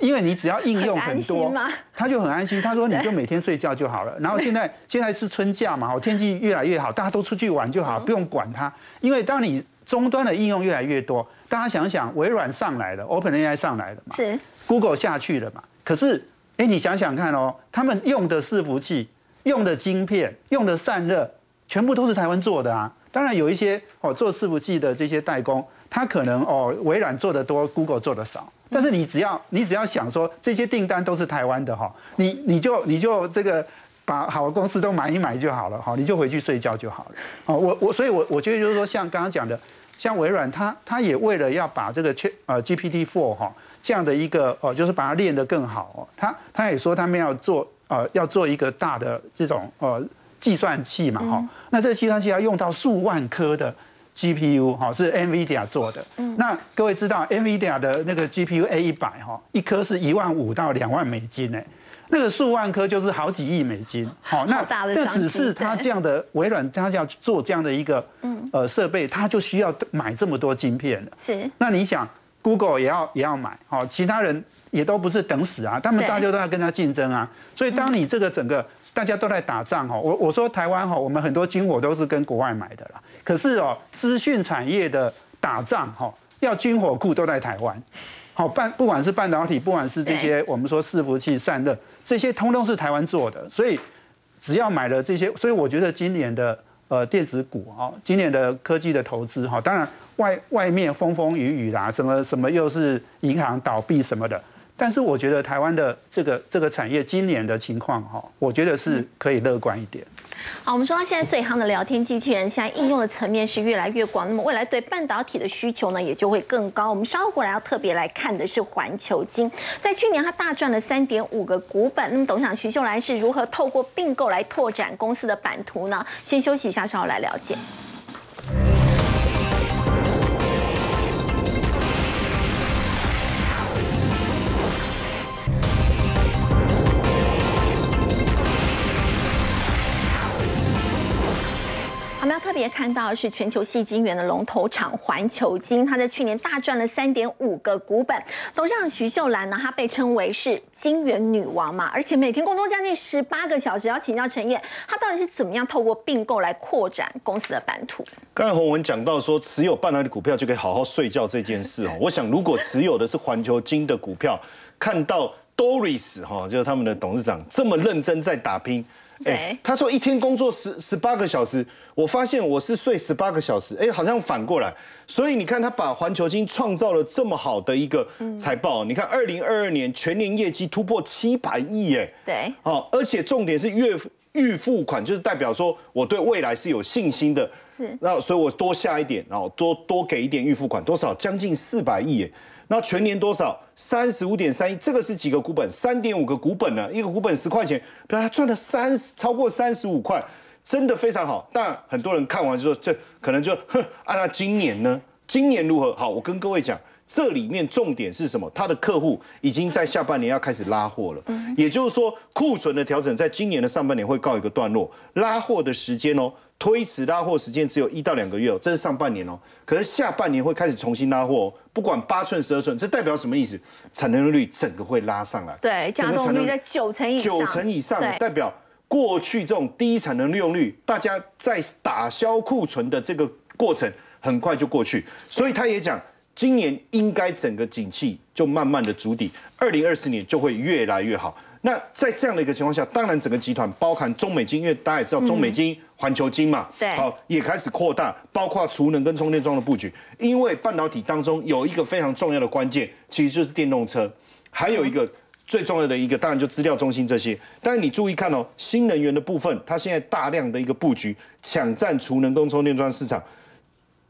因为你只要应用很多，他就很安心。他说你就每天睡觉就好了。然后现在现在是春假嘛，天气越来越好，大家都出去玩就好，不用管它。因为当你终端的应用越来越多，大家想想，微软上来了，OpenAI 上来了嘛，是 Google 下去了嘛。可是，哎，你想想看哦，他们用的伺服器、用的晶片、用的散热，全部都是台湾做的啊。当然有一些哦做伺服器的这些代工，他可能哦微软做的多，Google 做的少。但是你只要你只要想说这些订单都是台湾的哈，你你就你就这个把好的公司都买一买就好了哈，你就回去睡觉就好了。哦，我我所以，我我觉得就是说，像刚刚讲的，像微软，它它也为了要把这个呃 GPT Four 哈这样的一个哦，就是把它练得更好哦，它它也说他们要做呃要做一个大的这种呃计算器嘛哈，那这个计算器要用到数万颗的。GPU 哈是 NVIDIA 做的，那各位知道 NVIDIA 的那个 GPU A 一百哈，一颗是一万五到两万美金呢，那个数万颗就是好几亿美金，好，那这只是它这样的微软，它要做这样的一个呃设备，它就需要买这么多晶片了。是，那你想 Google 也要也要买，好，其他人也都不是等死啊，他们大家都在跟他竞争啊，所以当你这个整个大家都在打仗哈，我我说台湾哈，我们很多军火都是跟国外买的啦。可是哦，资讯产业的打仗哈，要军火库都在台湾，好半不管是半导体，不管是这些我们说伺服器散热，这些通通是台湾做的，所以只要买了这些，所以我觉得今年的呃电子股啊，今年的科技的投资哈，当然外外面风风雨雨啦，什么什么又是银行倒闭什么的。但是我觉得台湾的这个这个产业今年的情况哈，我觉得是可以乐观一点。好，我们说到现在最夯的聊天机器人，现在应用的层面是越来越广，那么未来对半导体的需求呢，也就会更高。我们稍后过来要特别来看的是环球金，在去年它大赚了三点五个股本。那么董事长徐秀兰是如何透过并购来拓展公司的版图呢？先休息一下，稍后来了解。别看到是全球细晶圆的龙头厂环球金，它在去年大赚了三点五个股本。董事长徐秀兰呢，她被称为是晶圆女王嘛，而且每天工作将近十八个小时。要请教陈燕，她到底是怎么样透过并购来扩展公司的版图？刚才洪文讲到说，持有半导体股票就可以好好睡觉这件事哦。我想，如果持有的是环球金的股票，看到 Doris 哈，就是他们的董事长这么认真在打拼。哎，他说一天工作十十八个小时，我发现我是睡十八个小时，哎，好像反过来。所以你看，他把环球金创造了这么好的一个财报。你看，二零二二年全年业绩突破七百亿，哎，对，好，而且重点是月预付款，就是代表说我对未来是有信心的。是，那所以我多下一点，然后多多给一点预付款，多少？将近四百亿，哎。那全年多少？三十五点三亿，这个是几个股本？三点五个股本呢？一个股本十块钱，比他赚了三十，超过三十五块，真的非常好。但很多人看完就说，这可能就哼，按照今年呢？今年如何？好，我跟各位讲，这里面重点是什么？他的客户已经在下半年要开始拉货了，也就是说，库存的调整在今年的上半年会告一个段落，拉货的时间哦。推迟拉货时间只有一到两个月哦，这是上半年哦。可是下半年会开始重新拉货，哦不管八寸、十二寸，这代表什么意思？产能率整个会拉上来。对，加动率在九成以上。九成以上，代表过去这种低产能利用率，大家在打消库存的这个过程很快就过去。所以他也讲，今年应该整个景气就慢慢的筑底，二零二四年就会越来越好。那在这样的一个情况下，当然整个集团包含中美金，因为大家也知道中美金、环球金嘛，对，好也开始扩大，包括储能跟充电桩的布局。因为半导体当中有一个非常重要的关键，其实就是电动车，还有一个最重要的一个，当然就资料中心这些。但是你注意看哦，新能源的部分，它现在大量的一个布局，抢占储能跟充电桩市场。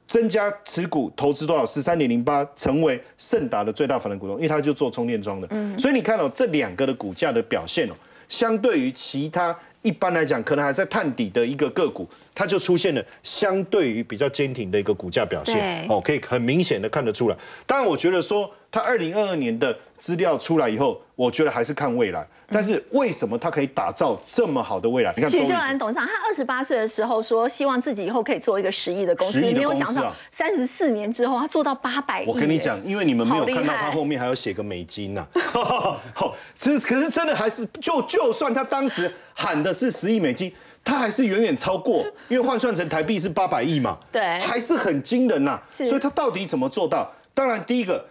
增加持股投资多少？十三点零八，成为盛达的最大法人股东，因为他就做充电桩的。嗯，所以你看到这两个的股价的表现哦，相对于其他一般来讲可能还在探底的一个个股，它就出现了相对于比较坚挺的一个股价表现。哦，可以很明显的看得出来。当然，我觉得说它二零二二年的资料出来以后。我觉得还是看未来，但是为什么他可以打造这么好的未来？你看，许秀兰董事长，他二十八岁的时候说，希望自己以后可以做一个十亿的公司，没有想到三十四年之后，他做到八百亿。我跟你讲，因为你们没有看到他后面还要写个美金呐。好，其实可是真的还是，就就算他当时喊的是十亿美金，他还是远远超过，因为换算成台币是八百亿嘛。对，还是很惊人呐。所以他到底怎么做到？当然，第一个。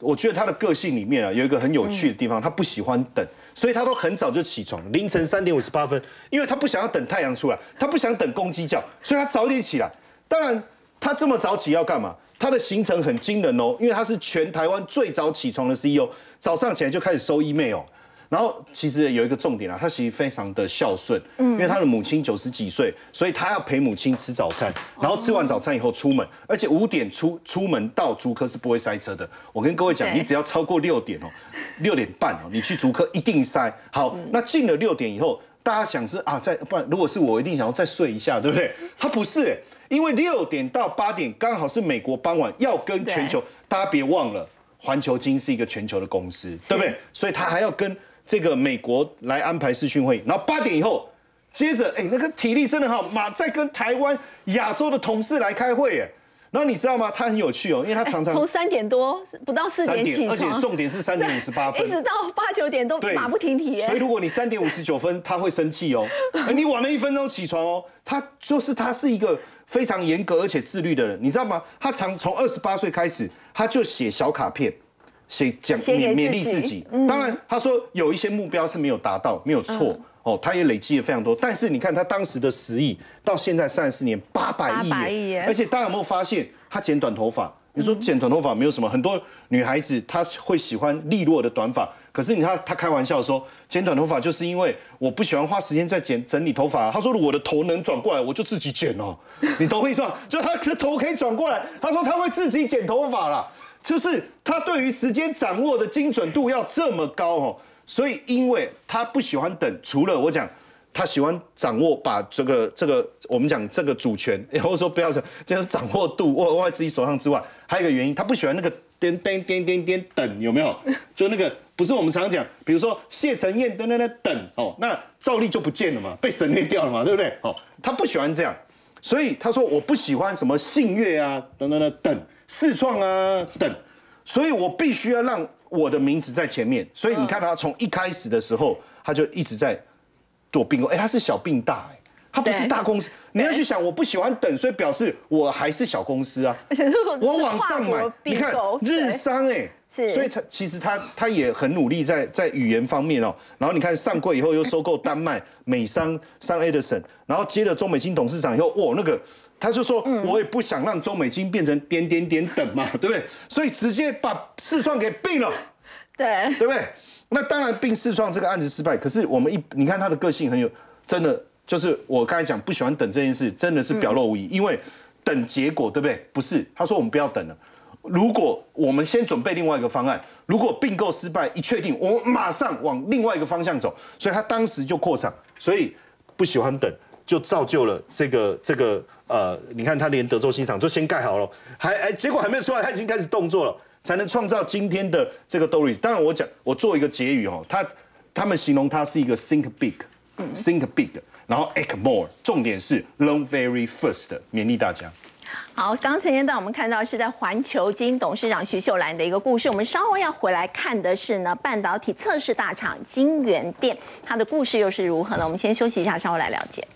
我觉得他的个性里面啊，有一个很有趣的地方，他不喜欢等，所以他都很早就起床，凌晨三点五十八分，因为他不想要等太阳出来，他不想等公鸡叫，所以他早点起来。当然，他这么早起要干嘛？他的行程很惊人哦，因为他是全台湾最早起床的 CEO，早上起来就开始收 email。然后其实有一个重点啊，他其实非常的孝顺，嗯，因为他的母亲九十几岁，所以他要陪母亲吃早餐，然后吃完早餐以后出门，而且五点出出门到竹科是不会塞车的。我跟各位讲，你只要超过六点哦，六点半哦，你去竹科一定塞。好，那进了六点以后，大家想是啊，在不然如果是我一定想要再睡一下，对不对？他不是，因为六点到八点刚好是美国傍晚要跟全球，大家别忘了，环球金是一个全球的公司，对不对？所以他还要跟。这个美国来安排视讯会，然后八点以后，接着哎，那个体力真的好，马在跟台湾、亚洲的同事来开会哎，然后你知道吗？他很有趣哦，因为他常常从三点多不到四点起而且重点是三点五十八分，一直到八九点都马不停蹄。所以如果你三点五十九分，他会生气哦，你晚了一分钟起床哦，他就是他是一个非常严格而且自律的人，你知道吗？他常从二十八岁开始，他就写小卡片。写讲勉勉励自己，当然他说有一些目标是没有达到，没有错哦，他也累积了非常多。但是你看他当时的十亿，到现在三十四年八百亿，而且大家有没有发现，他剪短头发？你说剪短头发没有什么，很多女孩子她会喜欢利落的短发。可是你看她开玩笑说，剪短头发就是因为我不喜欢花时间在剪整理头发。她说我的头能转过来，我就自己剪哦。你懂我意思吗？就他的头可以转过来，他说他会自己剪头发了。就是他对于时间掌握的精准度要这么高哦。所以因为他不喜欢等，除了我讲。他喜欢掌握把这个这个我们讲这个主权，然后说不要讲，就是掌握度握握在自己手上之外，还有一个原因，他不喜欢那个颠颠颠颠颠等，有没有？就那个不是我们常常讲，比如说谢承彦等等等等哦，那赵丽就不见了嘛，被省略掉了嘛，对不对？哦，他不喜欢这样，所以他说我不喜欢什么信越啊等等等等四创啊等，所以我必须要让我的名字在前面，所以你看他从一开始的时候，他就一直在。做并购，哎，他是小并大，哎，他不是大公司。你要去想，我不喜欢等，所以表示我还是小公司啊。我往上买，你看日商，哎，所以他其实他他也很努力在在语言方面哦。然后你看上柜以后又收购丹麦美商商 Edison，然后接了中美金董事长以后，哇，那个他就说，我也不想让周美金变成点点点等嘛，对不对？所以直接把四创给并了，对，对不对？那当然，并四创这个案子失败。可是我们一你看他的个性很有，真的就是我刚才讲不喜欢等这件事，真的是表露无遗。因为等结果，对不对？不是，他说我们不要等了。如果我们先准备另外一个方案，如果并购失败一确定，我们马上往另外一个方向走。所以他当时就扩厂，所以不喜欢等，就造就了这个这个呃，你看他连德州新厂就先盖好了，还哎结果还没有出来，他已经开始动作了。才能创造今天的这个 Doris。当然，我讲我做一个结语哦，他他们形容他是一个 think big，think big，然后 act more，重点是 learn very first，勉励大家。好，刚前一段我们看到是在环球金董事长徐秀兰的一个故事，我们稍微要回来看的是呢半导体测试大厂金源店，它的故事又是如何呢？我们先休息一下，稍后来了解。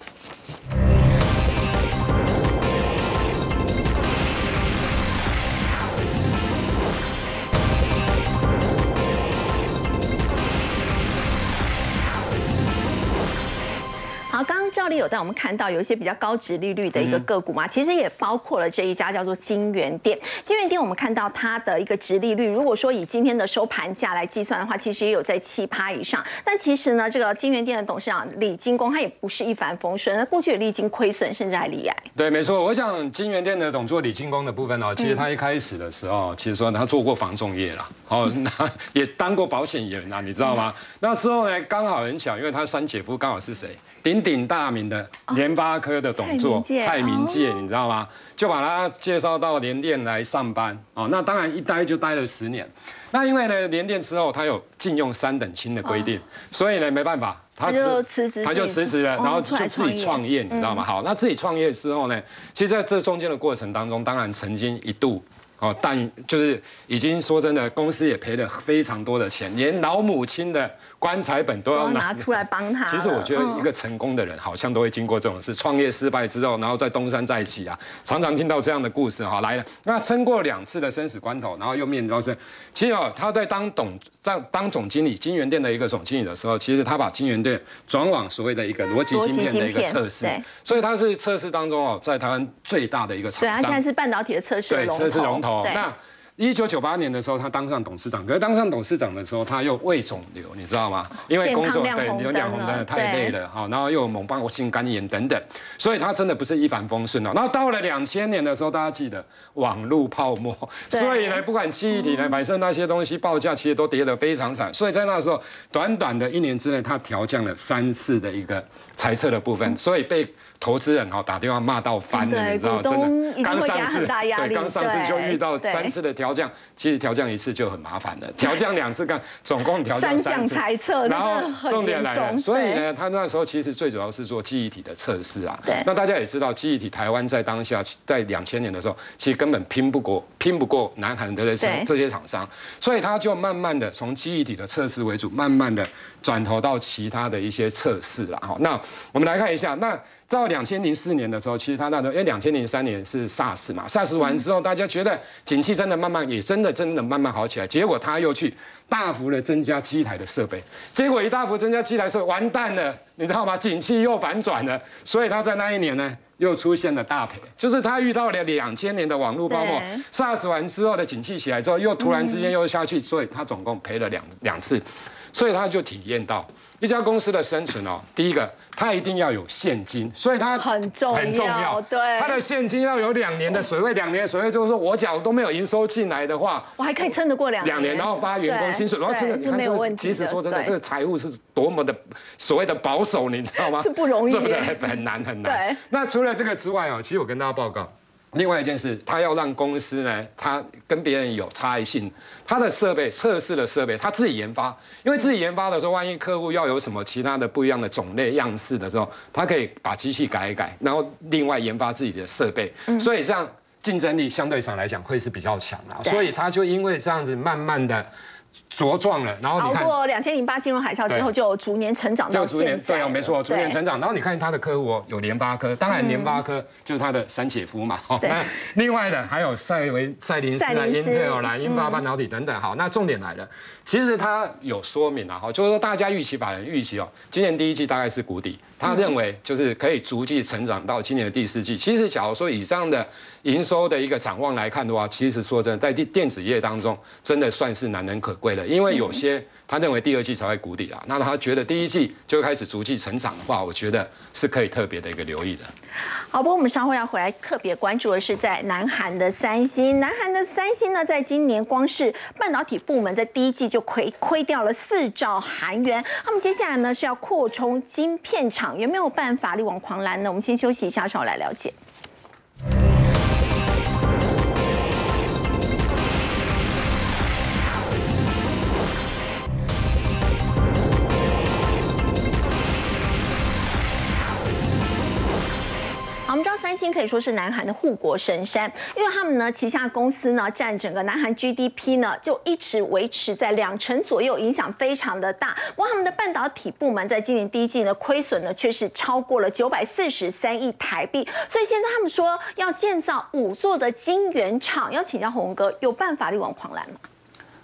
好，刚刚赵丽有带我们看到有一些比较高值利率的一个个股嘛，其实也包括了这一家叫做金源店。金源店我们看到它的一个值利率，如果说以今天的收盘价来计算的话，其实也有在七趴以上。但其实呢，这个金源店的董事长李金工他也不是一帆风顺，那过去也历经亏损，甚至还离癌。对，没错。我想金源店的董座李金工的部分哦，其实他一开始的时候，其实说他做过防重业啦，哦，那也当过保险员啊，你知道吗？那之后呢，刚好很巧，因为他三姐夫刚好是谁？鼎鼎大名的联发科的董座蔡明介，你知道吗？就把他介绍到联电来上班哦。那当然一待就待了十年。那因为呢，联电之后他有禁用三等亲的规定，所以呢没办法，他就辞职，他就辞职了，然后就自己创业，你知道吗？好，那自己创业之后呢，其实在这中间的过程当中，当然曾经一度。哦，但就是已经说真的，公司也赔了非常多的钱，连老母亲的棺材本都要拿出来帮他。其实我觉得一个成功的人，好像都会经过这种事。创业失败之后，然后再东山再起啊，常常听到这样的故事哈。来了，那撑过两次的生死关头，然后又面临到是，其实哦，他在当董在当总经理金源店的一个总经理的时候，其实他把金源店转往所谓的一个逻辑芯片的一个测试，所以他是测试当中哦，在台湾最大的一个厂商。对，它现在是半导体的测试对测试龙头。那一九九八年的时候，他当上董事长。可是当上董事长的时候，他又胃肿瘤，你知道吗？因为工作对有两红灯太累了哈，然后又有猛暴性肝炎等等，所以他真的不是一帆风顺哦。然后到了两千年的时候，大家记得网络泡沫，所以呢，不管记忆体呢，反正那些东西报价其实都跌得非常惨。所以在那时候，短短的一年之内，他调降了三次的一个猜测的部分，所以被。投资人哈打电话骂到翻了，你知道真的刚上市，对刚上市就遇到三次的调降，其实调降一次就很麻烦了，调降两次干，总共调降三次，然后重点来了，所以呢，他那时候其实最主要是做记忆体的测试啊。对，那大家也知道，记忆体台湾在当下在两千年的时候，其实根本拼不过拼不过南韩的这些这些厂商，所以他就慢慢的从记忆体的测试为主，慢慢的转投到其他的一些测试了。好，那我们来看一下那。到两千零四年的时候，其实他那时候，因为两千零三年是 SARS 嘛，SARS 完之后，大家觉得景气真的慢慢。慢也真的真的慢慢好起来。结果他又去大幅的增加机台的设备，结果一大幅增加机台设备，完蛋了，你知道吗？景气又反转了，所以他在那一年呢又出现了大赔，就是他遇到了两千年的网络泡沫，SARS 完之后的景气起来之后，又突然之间又下去，所以他总共赔了两两次，所以他就体验到。一家公司的生存哦，第一个，它一定要有现金，所以它很重要，很重要。对，它的现金要有两年的水位，两年的水位就是说我假如都没有营收进来的话，我还可以撑得过两两年，然后发员工薪水，然后这个，你看这其实说真的，这个财务是多么的所谓的保守，你知道吗？这不容易，这不是很难很难。那除了这个之外哦，其实我跟大家报告。另外一件事，他要让公司呢，他跟别人有差异性，他的设备测试的设备，他自己研发，因为自己研发的时候，万一客户要有什么其他的不一样的种类样式的时候，他可以把机器改一改，然后另外研发自己的设备，所以这样竞争力相对上来讲会是比较强的，所以他就因为这样子慢慢的。茁壮了，然后你看，熬过两千零八金融海啸之后，就逐年成长到现在。对啊，没错，逐年成长。然后你看他的客户有联发科，当然联发科就是他的三姐夫嘛。对。另外的还有赛维、赛林斯、啦、英特尔、啦、英发半导体等等。好，那重点来了，其实他有说明了哈，就是说大家预期法人预期哦，今年第一季大概是谷底，他认为就是可以逐季成长到今年的第四季。其实假如说以上的。营收的一个展望来看的话，其实说真的，在电电子业当中，真的算是难能可贵的。因为有些他认为第二季才会谷底啊，那他觉得第一季就开始逐季成长的话，我觉得是可以特别的一个留意的。好，不过我们稍后要回来特别关注的是在南韩的三星。南韩的三星呢，在今年光是半导体部门在第一季就亏亏掉了四兆韩元。那么接下来呢是要扩充晶片厂，有没有办法力挽狂澜呢？我们先休息一下，稍后来了解。星可以说是南韩的护国神山，因为他们呢旗下公司呢占整个南韩 GDP 呢就一直维持在两成左右，影响非常的大。不过他们的半导体部门在今年第一季呢亏损呢却是超过了九百四十三亿台币，所以现在他们说要建造五座的晶圆厂，要请教洪哥有办法力挽狂澜吗？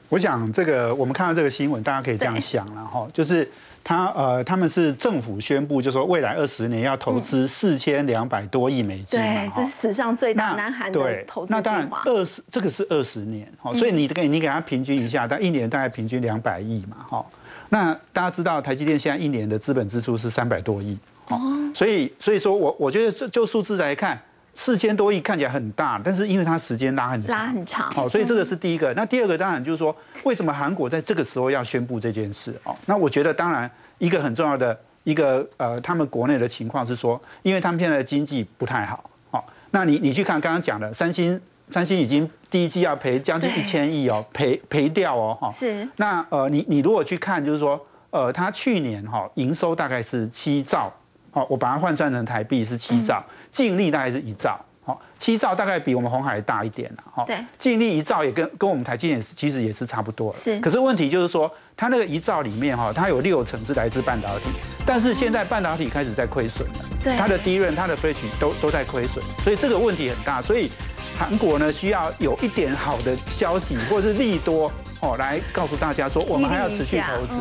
我想这个我们看到这个新闻，大家可以这样想了哈，就是。他呃，他们是政府宣布，就说未来二十年要投资四千两百多亿美金对，这是史上最大南韩的投资那当然，二十这个是二十年，好，所以你给你给他平均一下，但一年大概平均两百亿嘛，哈。那大家知道台积电现在一年的资本支出是三百多亿，哦，所以所以说我我觉得这就数字来看。四千多亿看起来很大，但是因为它时间拉很长，拉很长，好，所以这个是第一个。那第二个当然就是说，为什么韩国在这个时候要宣布这件事？哦，那我觉得当然一个很重要的一个呃，他们国内的情况是说，因为他们现在的经济不太好，好，那你你去看刚刚讲的三星，三星已经第一季要赔将近一千亿哦，赔赔掉哦，哈，是。那呃，你你如果去看，就是说，呃，它去年哈营收大概是七兆。好，我把它换算成台币是七兆，净利大概是一兆。好，七兆大概比我们红海大一点了。好，对，净利一兆也跟跟我们台积电是其实也是差不多。是，可是问题就是说，它那个一兆里面哈，它有六成是来自半导体，但是现在半导体开始在亏损了。对，它的低润、它的 f 取都都在亏损，所以这个问题很大。所以韩国呢需要有一点好的消息或者是利多。哦，来告诉大家说，我们还要持续投资。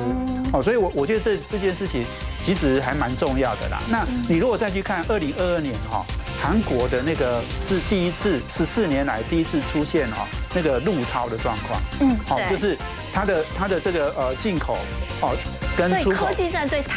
哦，所以，我我觉得这这件事情其实还蛮重要的啦。那你如果再去看二零二二年哈，韩国的那个是第一次十四年来第一次出现哦那个入超的状况。嗯，好，就是它的它的这个呃进口哦跟所以科技战对台。